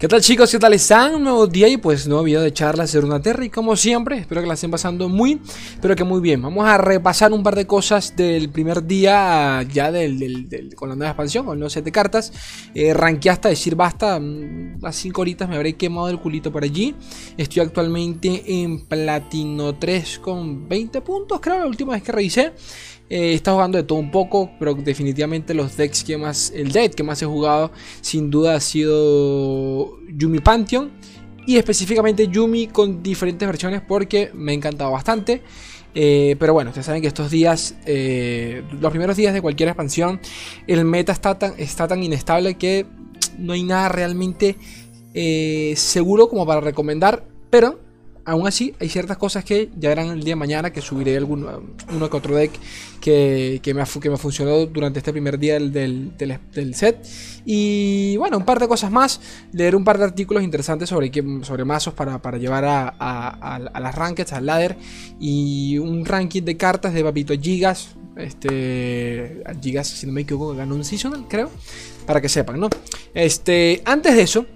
¿Qué tal chicos? ¿Qué tal están? Un nuevo día y pues nuevo video de charlas de Runeterra y como siempre, espero que la estén pasando muy, pero que muy bien. Vamos a repasar un par de cosas del primer día ya del, con la nueva expansión, con set de cartas. Eh, hasta decir basta, mm, a 5 horitas me habré quemado el culito por allí. Estoy actualmente en platino 3 con 20 puntos, creo, la última vez que revisé. Eh, está jugando de todo un poco, pero definitivamente los decks que más, el deck que más he jugado sin duda ha sido Yumi Pantheon. Y específicamente Yumi con diferentes versiones porque me ha encantado bastante. Eh, pero bueno, ustedes saben que estos días, eh, los primeros días de cualquier expansión, el meta está tan, está tan inestable que no hay nada realmente seguro como para recomendar. Pero aún así, hay ciertas cosas que ya eran el día de mañana, que subiré algún, uno que otro deck que, me, que me funcionó durante este primer día del, set. Y bueno, un par de cosas más. Leer un par de artículos interesantes sobre, sobre mazos para, llevar a, las rankings, al ladder. Y un ranking de cartas de Papito Gigas. Este, Gigas, si no me equivoco, ganó un seasonal, creo. Para que sepan, ¿no? Este, antes de eso,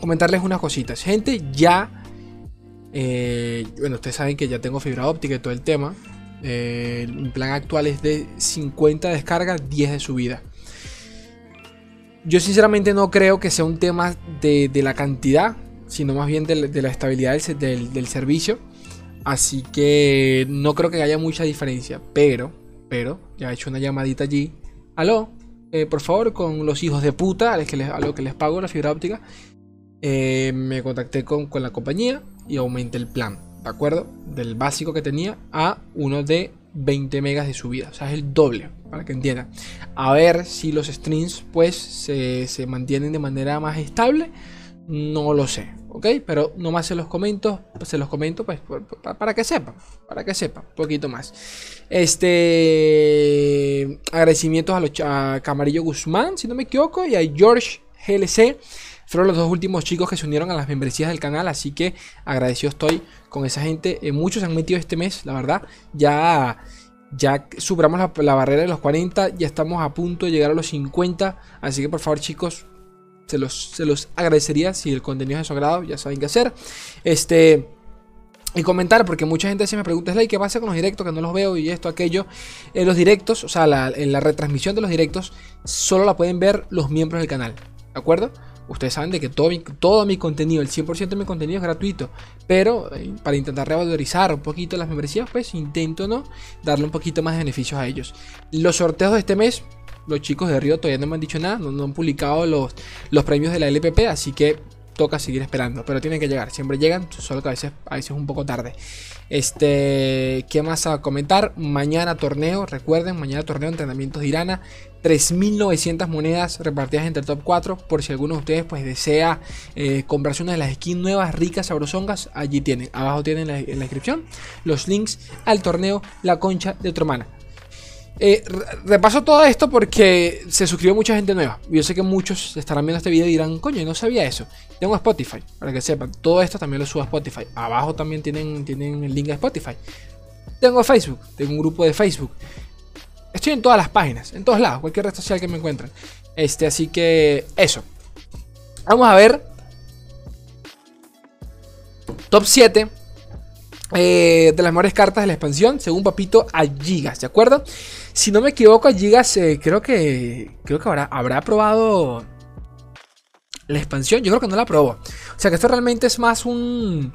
comentarles unas cositas. Gente, ya eh, bueno, ustedes saben que ya tengo fibra óptica y todo el tema. Eh, el plan actual es de 50 descargas, 10 de subida. Yo sinceramente no creo que sea un tema de, la cantidad, sino más bien de, la estabilidad del, servicio. Así que no creo que haya mucha diferencia. Pero, pero, ya he hecho una llamadita allí. Aló, eh, por favor, con los hijos de puta a los que les, pago la fibra óptica. me contacté con, con la compañía y aumenté el plan, ¿de acuerdo? Del básico que tenía a uno de 20 megas de subida, o sea, es el doble, para que entiendan. A ver si los streams pues se, mantienen de manera más estable, no lo sé, ¿ok? Pero nomás se los comento, se los comento pues para que sepan, para que sepan, un poquito más. Este, agradecimientos a, los, a Camarillo Guzmán, si no me equivoco, y a George GLC fueron los dos últimos chicos que se unieron a las membresías del canal, así que agradecido estoy con esa gente. Eh, muchos se han metido este mes, la verdad. Ya, ya superamos la, barrera de los 40, ya estamos a punto de llegar a los 50, así que por favor chicos, se los, se los agradecería si el contenido es de su agrado, ya saben qué hacer. Este... Y comentar, porque mucha gente se me pregunta, ¿qué pasa con los directos? Que no los veo y esto, aquello. En los directos, o sea, en la retransmisión de los directos, solo la pueden ver los miembros del canal. ¿De acuerdo? Ustedes saben de que todo mi, todo mi contenido, el 100% de mi contenido es gratuito. Pero eh, para intentar revalorizar un poquito las membresías, pues intento no darle un poquito más de beneficios a ellos. Los sorteos de este mes, los chicos de Río todavía no me han dicho nada, no, han publicado los, los premios de la LPP, así que toca seguir esperando, pero tienen que llegar, siempre llegan, solo que a veces, a veces es un poco tarde. Este, ¿qué más a comentar? Mañana torneo, recuerden, mañana torneo entrenamientos de Irana, 3.900 monedas repartidas entre el top 4, por si alguno de ustedes pues desea eh, comprarse una de las skins nuevas, ricas, sabrosongas, allí tienen, abajo tienen en la, descripción los links al torneo La Concha de tu hermana. Eh, repaso todo esto porque se suscribió mucha gente nueva. Yo sé que muchos estarán viendo este video y dirán, coño, no sabía eso. Tengo Spotify, para que sepan. Todo esto también lo subo a Spotify. Abajo también tienen, tienen el link a Spotify. Tengo Facebook, tengo un grupo de Facebook. Estoy en todas las páginas, en todos lados, cualquier red social que me encuentren. Este, así que eso. Vamos a ver. Top 7 eh, de las mejores cartas de la expansión, según Papito, a Gigas, ¿de acuerdo? Si no me equivoco, Gigas eh, creo que creo que habrá, habrá probado la expansión. Yo creo que no la probó. O sea que esto realmente es más un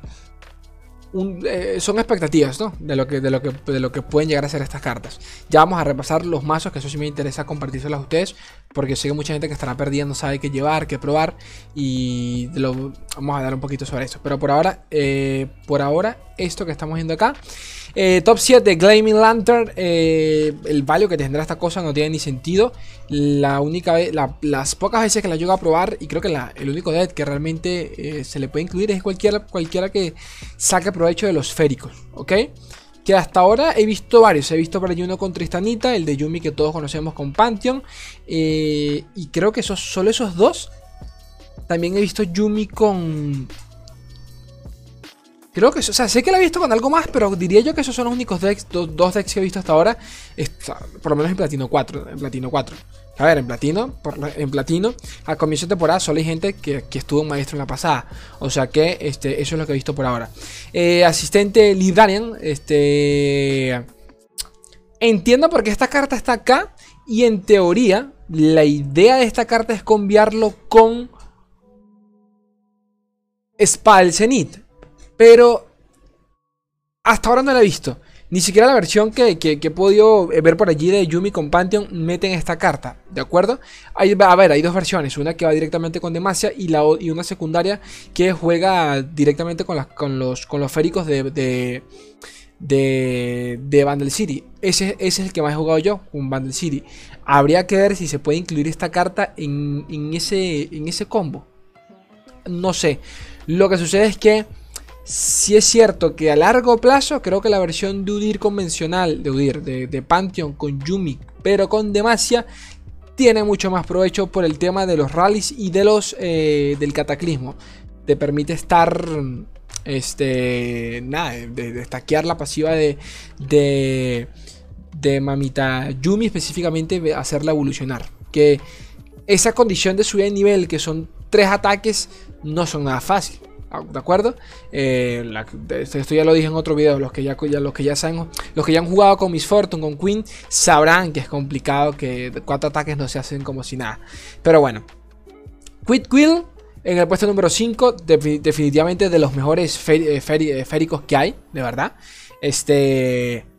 eh, son expectativas, ¿no? De lo, que, de, lo que, de lo que pueden llegar a ser estas cartas. Ya vamos a repasar los mazos, que eso sí me interesa compartírselos a ustedes, porque sé que mucha gente que estará perdiendo sabe qué llevar, qué probar, y lo, vamos a dar un poquito sobre eso. Pero por ahora, eh, por ahora, esto que estamos viendo acá eh, top 7 Glaming Lantern. Eh, el value que tendrá esta cosa no tiene ni sentido. La única vez, las pocas veces que la llego a probar, y creo que el único dead que realmente eh, se le puede incluir es cualquiera, cualquiera que saque provecho de los féricos. ¿Ok? Que hasta ahora he visto varios. He visto por allí uno con Tristanita, el de Yumi que todos conocemos con Pantheon. y creo que esos, solo esos dos. También he visto Yumi con Creo que, o sea, sé que la he visto con algo más, pero diría yo que esos son los únicos decks, dos, decks que he visto hasta ahora, por lo menos en Platino 4, en Platino 4. A ver, en Platino, en Platino, a comienzo de temporada solo hay gente que, estuvo un maestro en la pasada. O sea que este, eso es lo que he visto por ahora. Eh, asistente Lidarian, este... Entiendo por qué esta carta está acá. Y en teoría, la idea de esta carta es cambiarlo con... Spal Zenith. Pero hasta ahora no la he visto. Ni siquiera la versión que, he podido ver por allí de Yumi con Pantheon meten esta carta, ¿de acuerdo? Hay, a ver, hay dos versiones, una que va directamente con Demacia y, la, y una secundaria que juega directamente con, con, los, con los féricos de, de, de, Vandal City. Ese, ese, es el que más he jugado yo, con Vandal City. Habría que ver si se puede incluir esta carta en, en, ese, en ese combo. No sé. Lo que sucede es que si es cierto que a largo plazo creo que la versión de Udir convencional, de Udir, de, Pantheon con Yumi, pero con Demacia, tiene mucho más provecho por el tema de los rallies y de los eh, del cataclismo. Te permite estar, este, nada, de, destaquear la pasiva de, de, de Mamita Yumi específicamente, hacerla evolucionar. Que esa condición de subida de nivel, que son tres ataques, no son nada fácil. ¿De acuerdo? Eh, esto ya lo dije en otro video. Los que ya, los que ya saben, los que ya han jugado con Miss Fortune, con Queen, sabrán que es complicado, que cuatro ataques no se hacen como si nada. Pero bueno. Quit Quill en el puesto número 5, definitivamente de los mejores eh, eh, féricos que hay, de verdad. Este.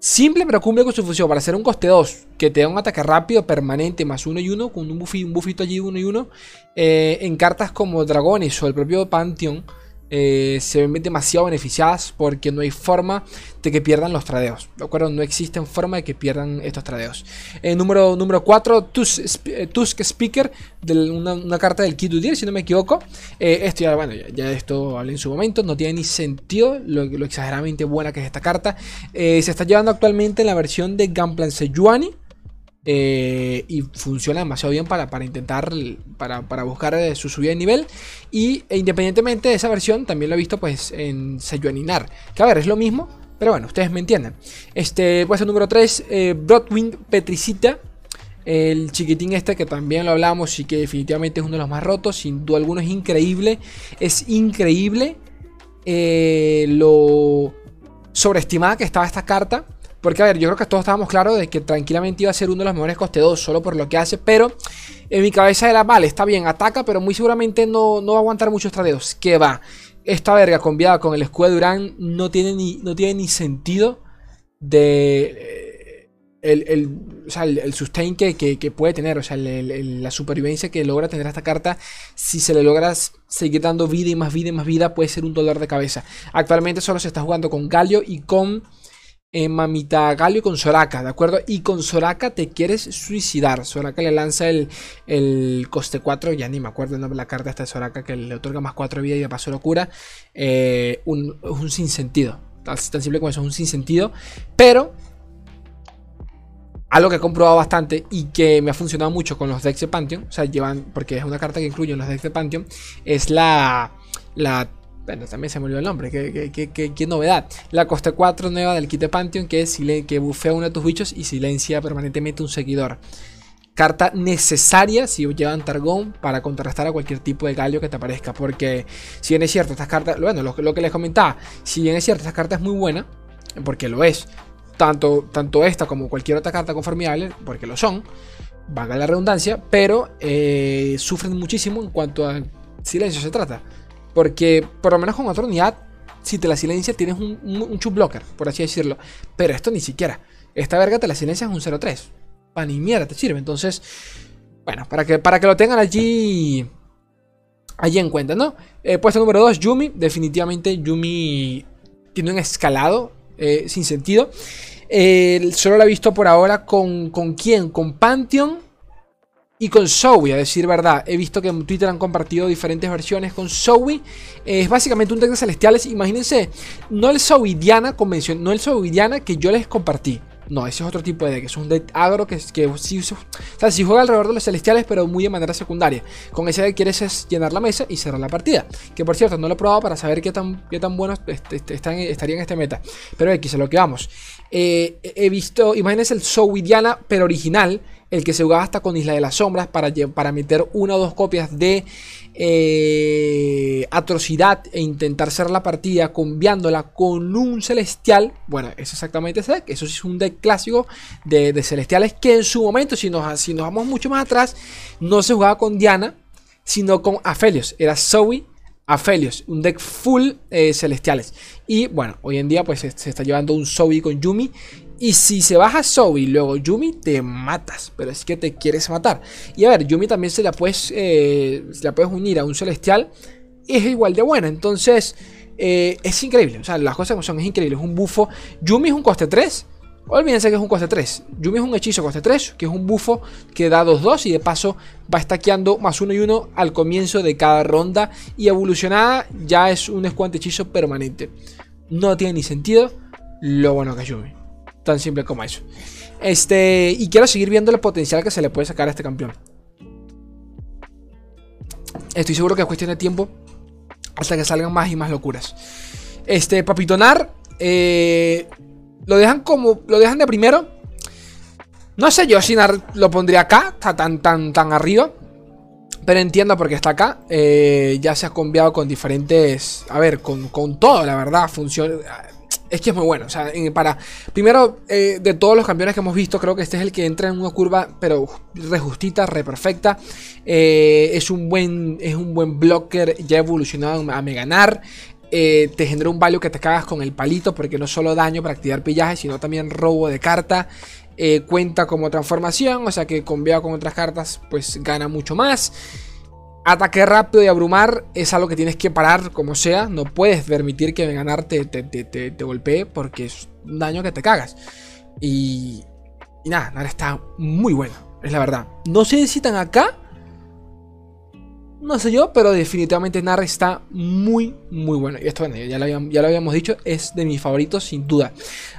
Simple pero cumple con su función. Para hacer un coste 2 que te da un ataque rápido permanente más 1 y 1 con un, buffito, un buffito allí 1 y 1 eh, en cartas como dragones o el propio Pantheon eh, se ven demasiado beneficiadas porque no hay forma de que pierdan los tradeos. ¿De? No existe forma de que pierdan estos tradeos. Eh, número, número 4, Tusk, eh, Tusk Speaker, de una, carta del Kid si no me equivoco. esto ya, bueno, ya, esto hablé en su momento. No tiene ni sentido lo, exageradamente buena que es esta carta. se está llevando actualmente en la versión de Gunplan Sejuani. Eh, y funciona demasiado bien para, para intentar, para, buscar eh, su subida de nivel. Y e independientemente de esa versión, también lo he visto pues en Sejuaninar. Que a ver, es lo mismo, pero bueno, ustedes me entienden. Este, pues el número 3, eh, Broadwing Petricita. El chiquitín este que también lo hablamos y que definitivamente es uno de los más rotos. Sin duda alguna es increíble. Es increíble lo sobreestimada que estaba esta carta. Porque, a ver, yo creo que todos estábamos claros de que tranquilamente iba a ser uno de los mejores coste 2 solo por lo que hace. Pero en mi cabeza era, vale, está bien, ataca, pero muy seguramente no, no va a aguantar muchos tradeos. ¿Qué va? Esta verga combinada con el escudo de Durán no tiene ni, no tiene ni sentido de... Eh, el, el, o sea, el, sustain que, que, puede tener, o sea, la supervivencia que logra tener esta carta, si se le logra seguir dando vida y más vida y más vida, puede ser un dolor de cabeza. Actualmente solo se está jugando con Galio y con en Mamita Galio con Soraka, ¿de acuerdo? Y con Soraka te quieres suicidar. Soraka le lanza el, el coste 4, ya ni me acuerdo el nombre de la carta esta de Soraka que le otorga más 4 vida y de paso locura. Eh, un, un sinsentido. Tan, simple como eso, un sinsentido. Pero algo que he comprobado bastante y que me ha funcionado mucho con los decks de Pantheon, o sea, llevan, porque es una carta que incluye en los decks de Pantheon, es la, la bueno, también se me olvidó el nombre. ¿Qué, novedad? La coste 4 nueva del kit de Pantheon que, es, que bufea uno de tus bichos y silencia permanentemente un seguidor. Carta necesaria si llevan Targón para contrarrestar a cualquier tipo de galio que te aparezca. Porque si bien es cierto, estas cartas, bueno, lo, que les comentaba, si bien es cierto, esta carta es muy buena, porque lo es, tanto, tanto esta como cualquier otra carta conformable, porque lo son, valga la redundancia, pero eh, sufren muchísimo en cuanto a silencio se trata. Porque por lo menos con otra unidad, si te la silencia, tienes un, un, blocker, por así decirlo. Pero esto ni siquiera. Esta verga te la silencia es un 0-3. Para ni mierda te sirve. Entonces, bueno, para que, para que lo tengan allí. Allí en cuenta, ¿no? Eh, puesto número 2, Yumi. Definitivamente Yumi tiene un escalado eh, sin sentido. Eh, solo la he visto por ahora con, con quién? Con Pantheon y con Zoe, a decir verdad. He visto que en Twitter han compartido diferentes versiones con Zoe. Es básicamente un deck de celestiales. Imagínense, no el Zoe Diana convencional, no el Zoe Diana que yo les compartí. No, ese es otro tipo de deck. Es un deck agro que, que sí, o sea, sí juega alrededor de los celestiales, pero muy de manera secundaria. Con ese deck quieres es llenar la mesa y cerrar la partida. Que por cierto, no lo he probado para saber qué tan, qué tan bueno este, estaría en este meta. Pero X, a lo que vamos. Eh, he visto, imagínense el Zoe Diana, pero original. El que se jugaba hasta con Isla de las Sombras para, para meter una o dos copias de eh, atrocidad e intentar cerrar la partida cambiándola con un celestial. Bueno, es exactamente ese deck. Eso sí es un deck clásico de, celestiales que en su momento, si nos, si nos vamos mucho más atrás, no se jugaba con Diana, sino con Aphelios. Era Zoe Aphelios, un deck full eh, celestiales. Y bueno, hoy en día pues se, está llevando un Zoe con Yumi. Y si se baja Zoe y luego Yumi, te matas. Pero es que te quieres matar. Y a ver, Yumi también se la puedes, eh, se la puedes unir a un celestial. Es igual de buena. Entonces, eh, es increíble. O sea, las cosas como son, es increíble. Es un bufo. Yumi es un coste 3. Olvídense que es un coste 3. Yumi es un hechizo coste 3, que es un bufo que da 2-2 y de paso va stackeando más 1 y 1 al comienzo de cada ronda. Y evolucionada ya es un escuante hechizo permanente. No tiene ni sentido lo bueno que es Yumi. Tan simple como eso. Este, y quiero seguir viendo el potencial que se le puede sacar a este campeón. Estoy seguro que es cuestión de tiempo hasta que salgan más y más locuras. Este, Papitonar, eh, lo dejan como. Lo dejan de primero. No sé yo si lo pondría acá. Está tan, tan, tan arriba. Pero entiendo por qué está acá. Eh, ya se ha cambiado con diferentes. A ver, con, todo, la verdad. Funciona. Es que es muy bueno. O sea, para. Primero, eh, de todos los campeones que hemos visto, creo que este es el que entra en una curva, pero re justita, re perfecta. Eh, es un buen. Es un buen blocker. Ya evolucionado a ganar. Eh, te genera un value que te cagas con el palito, porque no solo daño para activar pillaje, sino también robo de carta. Eh, cuenta como transformación, o sea que convea con otras cartas, pues gana mucho más. Ataque rápido y abrumar es algo que tienes que parar como sea. No puedes permitir que ganar te, te, golpee porque es un daño que te cagas. Y, y nada, nada está muy bueno, es la verdad. No sé si están acá no sé yo, pero definitivamente Nar está muy, muy bueno. Y esto, bueno, ya lo, habíamos, dicho, es de mis favoritos sin duda.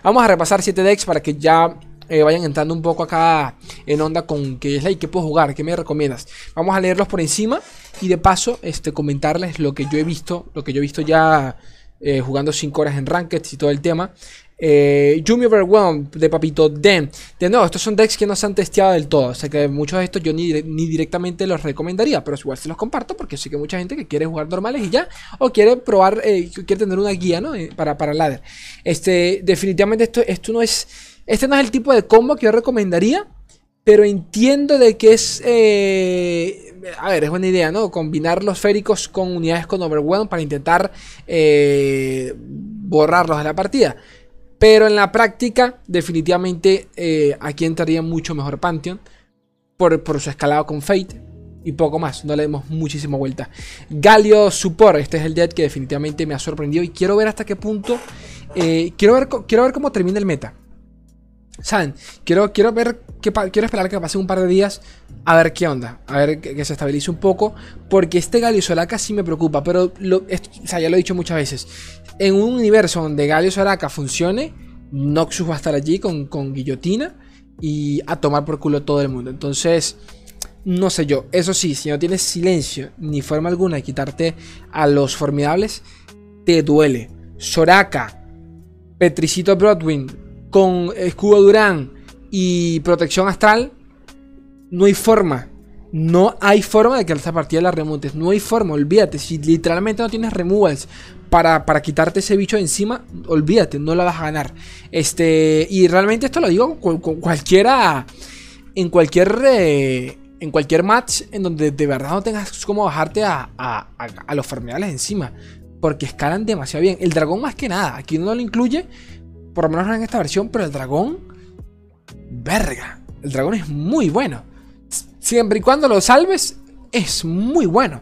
Vamos a repasar 7 decks para que ya eh, vayan entrando un poco acá en onda con qué es la y qué puedo jugar, qué me recomiendas. Vamos a leerlos por encima y de paso este, comentarles lo que yo he visto, lo que yo he visto ya eh, jugando 5 horas en Ranked y todo el tema. Eh, Yumi Overwhelmed de Papito Den. De nuevo, estos son decks que no se han testeado del todo. O sea que muchos de estos yo ni, directamente los recomendaría. Pero igual se los comparto porque sé que mucha gente que quiere jugar normales y ya. O quiere probar, eh, quiere tener una guía, ¿no? Para, para ladder. Este, definitivamente esto, esto no es. Este no es el tipo de combo que yo recomendaría. Pero entiendo de que es. Eh, a ver, es buena idea, ¿no? Combinar los féricos con unidades con Overwhelm para intentar borrarlos de la partida. Pero en la práctica, definitivamente eh, aquí entraría mucho mejor Pantheon. Por, su escalado con Fate. Y poco más, no le demos muchísima vuelta. Galio Support, este es el dead que definitivamente me ha sorprendido. Y quiero ver hasta qué punto. Eh, quiero ver cómo termina el meta. ¿Saben? Quiero, quiero ver. Que, quiero esperar que pase un par de días. A ver qué onda. A ver que, se estabilice un poco. Porque este Galio Solaka sí me preocupa. Pero o sea, ya lo he dicho muchas veces en un universo donde Galio Soraka funcione, Noxus va a estar allí con, con guillotina y a tomar por culo todo el mundo. Entonces, no sé yo. Eso sí, si no tienes silencio ni forma alguna de quitarte a los formidables, te duele. Soraka, Petricito Broadwind con escudo Durán y protección astral, no hay forma. No hay forma de que esta partida la remontes. No hay forma, olvídate. Si literalmente no tienes removals para, quitarte ese bicho de encima, olvídate, no la vas a ganar. Este, y realmente esto lo digo con, cualquiera, en cualquier, eh, en cualquier match en donde de verdad no tengas como bajarte a, a, los formidales encima. Porque escalan demasiado bien. El dragón más que nada, aquí no lo incluye, por lo menos no en esta versión, pero el dragón, verga. El dragón es muy bueno. Siempre y cuando lo salves, es muy bueno.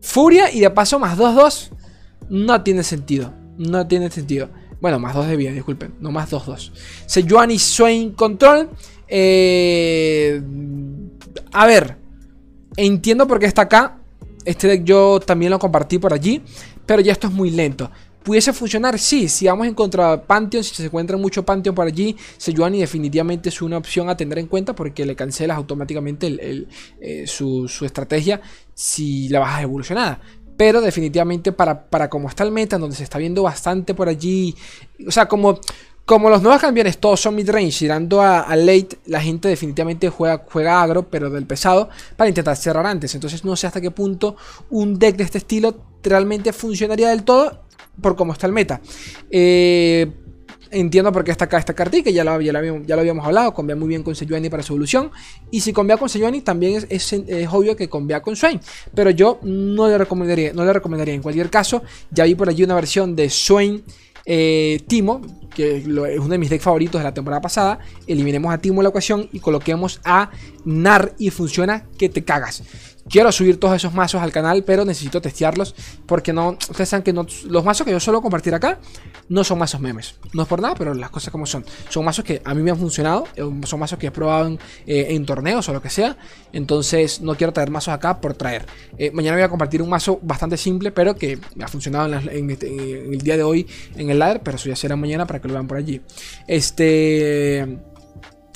Furia y de paso más 2-2 no tiene sentido. No tiene sentido. Bueno, más 2 de vida, disculpen. No más 2-2. Sejuani Swain Control. Eh, a ver. Entiendo por qué está acá. Este deck yo también lo compartí por allí. Pero ya esto es muy lento. ¿Pudiese funcionar? Sí, si vamos en contra de Pantheon, si se encuentra mucho Pantheon por allí, Sejuani definitivamente es una opción a tener en cuenta porque le cancelas automáticamente eh, su, estrategia si la bajas evolucionada. Pero definitivamente para, para como está el meta, donde se está viendo bastante por allí, o sea, como como los nuevos campeones todos son midrange, tirando a, a, late, la gente definitivamente juega, juega agro, pero del pesado, para intentar cerrar antes. Entonces no sé hasta qué punto un deck de este estilo realmente funcionaría del todo por cómo está el meta. Eh, entiendo por qué está acá esta cartita, ya lo, ya lo habíamos hablado, convea muy bien con Sejuani para su evolución. Y si convea con Sejuani, también es, obvio que convea con Swain. Pero yo no le recomendaría, no le recomendaría. En cualquier caso, ya vi por allí una versión de Swain eh, Timo, que es uno de mis decks favoritos de la temporada pasada. Eliminemos a Timo en la ocasión y coloquemos a Nar y funciona que te cagas. Quiero subir todos esos mazos al canal, pero necesito testearlos porque no, ustedes saben que los mazos que yo suelo compartir acá no son mazos memes. No es por nada, pero las cosas como son. Son mazos que a mí me han funcionado, eh, son mazos que he probado en, eh, torneos o lo que sea. Entonces no quiero traer mazos acá por traer. Eh, mañana voy a compartir un mazo bastante simple, pero que ha funcionado este, en, el día de hoy en el ladder, pero eso ya será mañana para que lo vean por allí. Este...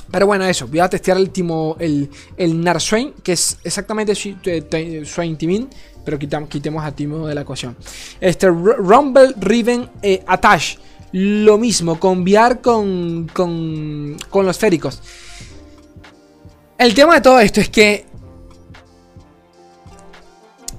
Pero bueno, eso, voy a testear el timo, el, el Narswain, que es exactamente Swain Timin, pero quitemos a Timo de la ecuación. Este Rumble Riven eh, Attach, lo mismo, conviar con, con, con los féricos. El tema de todo esto es que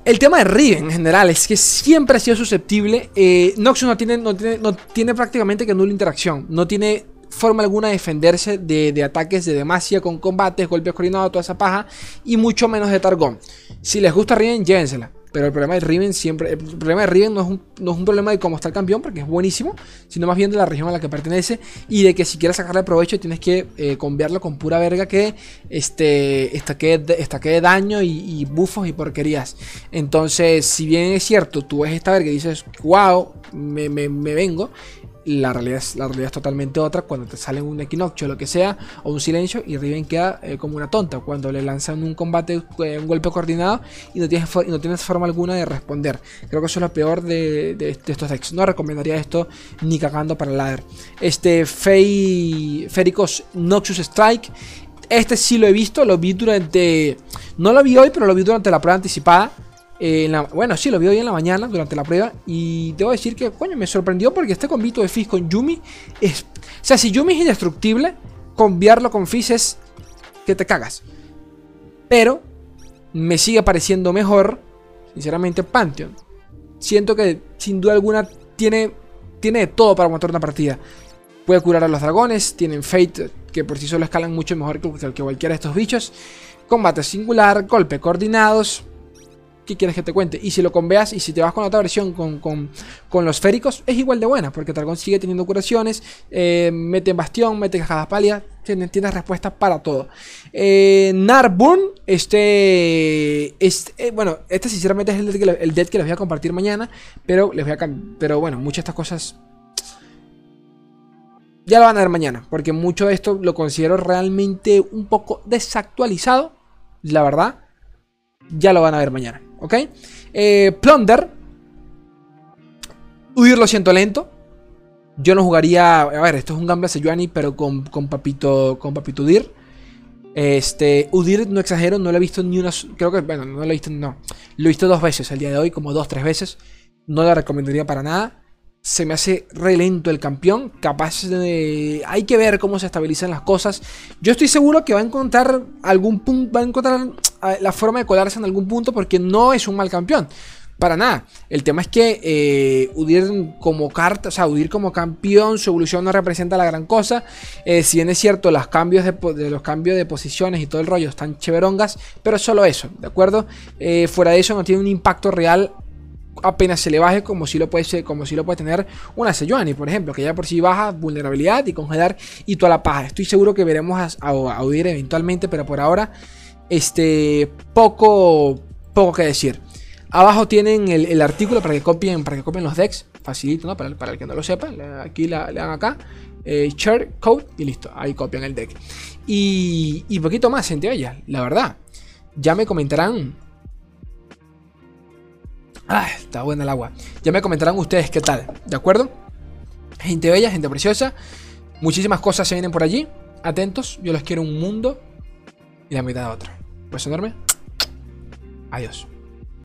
el tema de Riven en general es que siempre ha sido susceptible. Eh, Noxus no tiene, no, tiene, no tiene prácticamente que nula interacción. No tiene forma alguna de defenderse de, ataques de Demacia con combates, golpes coordinados, toda esa paja, y mucho menos de Targón. Si les gusta Riven, llévensela. Pero el problema de Riven siempre. El problema de Riven no es, un, no es un problema de cómo está el campeón, porque es buenísimo, sino más bien de la región a la que pertenece. Y de que si quieres sacarle provecho, tienes que eh, conviarlo con pura verga que este, estaque, daño y, y, bufos y porquerías. Entonces, si bien es cierto, tú ves esta verga y dices, wow, me, me, me vengo la realidad, es, la realidad es totalmente otra cuando te sale un equinoccio o lo que sea, o un silencio, y Riven queda eh, como una tonta cuando le lanzan un combate, eh, un golpe coordinado y no tienes, no tienes forma alguna de responder. Creo que eso es lo peor de, estos decks. No recomendaría esto ni cagando para el ladder. Este Fey, Fericos Noxus Strike. Este sí lo he visto, lo vi durante. No lo vi hoy, pero lo vi durante la prueba anticipada bueno, sí, lo vi hoy en la mañana durante la prueba. Y debo decir que, coño, me sorprendió porque este combito de Fizz con Yumi es. O sea, si Yumi es indestructible, conviarlo con Fizz es que te cagas. Pero me sigue pareciendo mejor, sinceramente, Pantheon. Siento que sin duda alguna tiene, tiene de todo para montar una partida. Puede curar a los dragones, tienen Fate, que por sí solo escalan mucho mejor que, que cualquiera de estos bichos. Combate singular, golpe coordinados, ¿qué quieres que te cuente? Y si lo conveas y si te vas con otra versión con, los féricos, es igual de buena, porque Targón sigue teniendo curaciones, eh, mete en bastión, mete cajadas palias, tienes, respuestas para todo. Eh, este, este bueno, este sinceramente es el dead, que, el dead que les voy a compartir mañana, pero les voy a pero bueno, muchas de estas cosas ya lo van a ver mañana, porque mucho de esto lo considero realmente un poco desactualizado, la verdad. Ya lo van a ver mañana. ¿Ok? Eh, Plunder. Huir lo siento lento. Yo no jugaría. A ver, esto es un Gambler Sejuani, pero con, con Papito. Con Papito Udir. Este. Udir, no exagero, no lo he visto ni una. Creo que. Bueno, no lo he visto. No. Lo he visto dos veces el día de hoy, como dos, tres veces. No la recomendaría para nada se me hace re lento el campeón. Capaz de. Hay que ver cómo se estabilizan las cosas. Yo estoy seguro que va a encontrar algún punto. Va a encontrar ah, la forma de colarse en algún punto. Porque no es un mal campeón. Para nada. El tema es que eh, como carta, o sea, Udir como campeón, su evolución no representa la gran cosa. Eh, si bien es cierto, los cambios de, los cambios de posiciones y todo el rollo están cheverongas, pero solo eso, ¿de acuerdo? Eh, fuera de eso no tiene un impacto real apenas se le baje como si lo puede, como si lo puede tener una Sejuani, por ejemplo, que ya por sí baja vulnerabilidad y congelar y toda la paja. Estoy seguro que veremos a, a, eventualmente, pero por ahora, este, poco, poco que decir. Abajo tienen el, artículo para que copien, para que copien los decks, facilito, ¿no? Para, el que no lo sepa, aquí le dan acá, eh, share code y listo, ahí copian el deck. Y, y poquito más, gente, ella, la verdad. Ya me comentarán Ah, está buena el agua. Ya me comentarán ustedes qué tal, ¿de acuerdo? Gente bella, gente preciosa. Muchísimas cosas se vienen por allí. Atentos, yo los quiero un mundo y la mitad de otro. Pues enorme. Adiós.